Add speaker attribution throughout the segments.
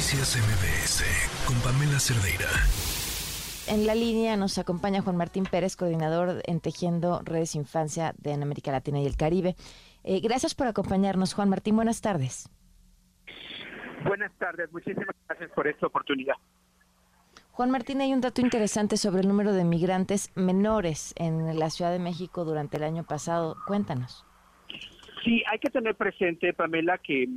Speaker 1: Noticias MBS con Pamela Cerdeira.
Speaker 2: En la línea nos acompaña Juan Martín Pérez, coordinador en Tejiendo Redes Infancia de América Latina y el Caribe. Eh, gracias por acompañarnos, Juan Martín. Buenas tardes.
Speaker 3: Buenas tardes, muchísimas gracias por esta oportunidad.
Speaker 2: Juan Martín, hay un dato interesante sobre el número de migrantes menores en la Ciudad de México durante el año pasado. Cuéntanos.
Speaker 3: Sí, hay que tener presente, Pamela, que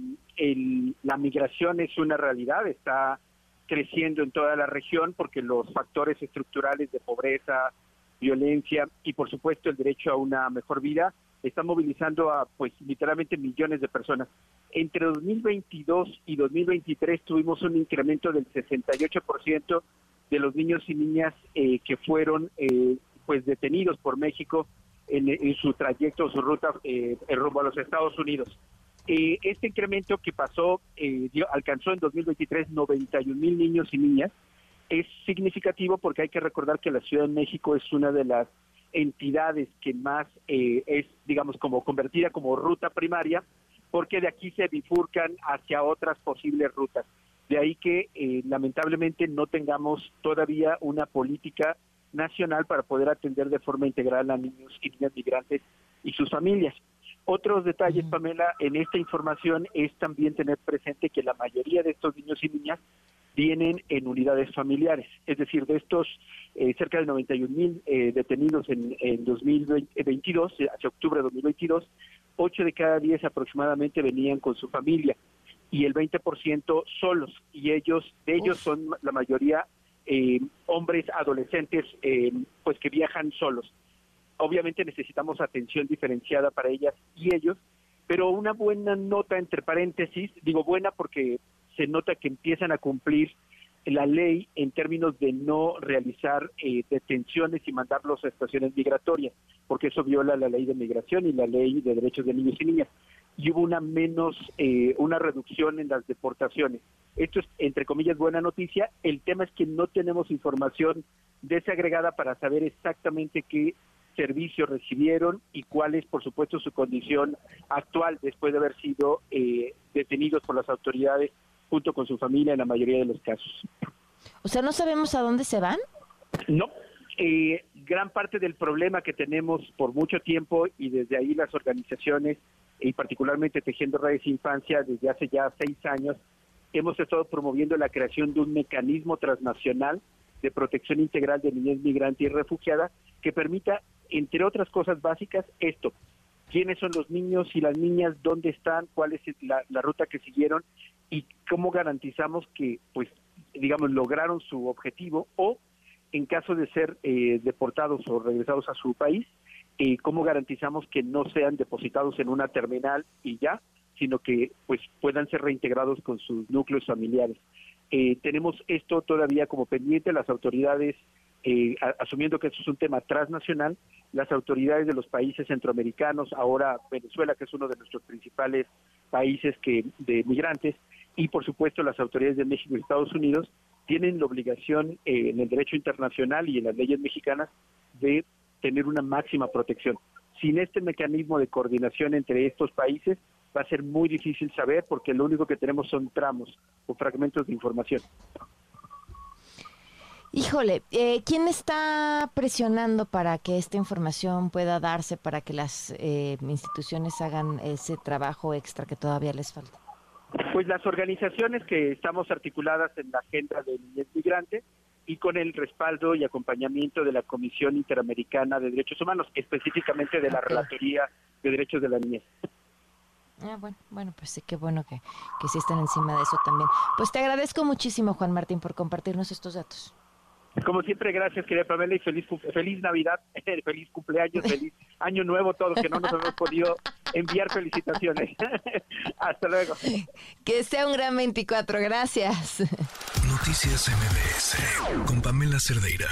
Speaker 3: la migración es una realidad, está creciendo en toda la región porque los factores estructurales de pobreza, violencia y por supuesto el derecho a una mejor vida están movilizando a pues literalmente millones de personas. Entre 2022 y 2023 tuvimos un incremento del 68% de los niños y niñas eh, que fueron eh, pues detenidos por México en, su trayecto, su ruta eh, rumbo a los Estados Unidos. Eh, este incremento que pasó, eh, alcanzó en 2023 91 mil niños y niñas, es significativo porque hay que recordar que la Ciudad de México es una de las entidades que más eh, es, digamos, como convertida como ruta primaria, porque de aquí se bifurcan hacia otras posibles rutas. De ahí que lamentablemente no tengamos todavía una política nacional para poder atender de forma integral a niños y niñas migrantes y sus familias. Otros detalles, Pamela, en esta información es también tener presente que la mayoría de estos niños y niñas vienen en unidades familiares, es decir, de estos eh, cerca de 91 mil eh, detenidos en, en 2022, eh, hacia octubre de 2022, 8 de cada 10 aproximadamente venían con su familia y el 20% solos, y ellos, de ellos son la mayoría eh, hombres adolescentes eh, pues que viajan solos. Obviamente necesitamos atención diferenciada para ellas y ellos, pero una buena nota entre paréntesis, digo buena porque se nota que empiezan a cumplir la ley en términos de no realizar eh, detenciones y mandarlos a estaciones migratorias, porque eso viola la ley de migración y la ley de derechos de niños y niñas. Y hubo una menos, eh, una reducción en las deportaciones. Esto es, entre comillas, buena noticia. El tema es que no tenemos información desagregada para saber exactamente qué servicios recibieron y cuál es, por supuesto, su condición actual después de haber sido eh, detenidos por las autoridades junto con su familia en la mayoría de los casos.
Speaker 2: O sea, ¿no sabemos a dónde se van?
Speaker 3: No. Eh, gran parte del problema que tenemos por mucho tiempo y desde ahí las organizaciones y particularmente Tejiendo Redes Infancia desde hace ya seis años hemos estado promoviendo la creación de un mecanismo transnacional de protección integral de niñez migrante y refugiada que permita, entre otras cosas básicas, esto, quiénes son los niños y las niñas, dónde están, cuál es la, ruta que siguieron y cómo garantizamos que, pues, digamos, lograron su objetivo o, en caso de ser eh, deportados o regresados a su país, eh, cómo garantizamos que no sean depositados en una terminal y ya, sino que pues puedan ser reintegrados con sus núcleos familiares. Eh, tenemos esto todavía como pendiente, las autoridades, eh, asumiendo que esto es un tema transnacional, las autoridades de los países centroamericanos, ahora Venezuela, que es uno de nuestros principales países que de migrantes, y por supuesto las autoridades de México y Estados Unidos, tienen la obligación eh, en el derecho internacional y en las leyes mexicanas de tener una máxima protección. Sin este mecanismo de coordinación entre estos países, va a ser muy difícil saber porque lo único que tenemos son tramos o fragmentos de información.
Speaker 2: Híjole, eh, ¿quién está presionando para que esta información pueda darse, para que las eh, instituciones hagan ese trabajo extra que todavía les falta?
Speaker 3: Pues las organizaciones que estamos articuladas en la agenda del niñez migrante y con el respaldo y acompañamiento de la Comisión Interamericana de Derechos Humanos, específicamente de la Relatoría de Derechos de la Niñez.
Speaker 2: Ah, bueno, bueno, pues sí, qué bueno que, que sí están encima de eso también. Pues te agradezco muchísimo, Juan Martín, por compartirnos estos datos.
Speaker 3: Como siempre, gracias, querida Pamela, y feliz, feliz Navidad, feliz cumpleaños, feliz Año Nuevo, todos que no nos hemos podido enviar felicitaciones. Hasta luego.
Speaker 2: Que sea un gran 24, gracias.
Speaker 1: Noticias MBS con Pamela Cerdeira.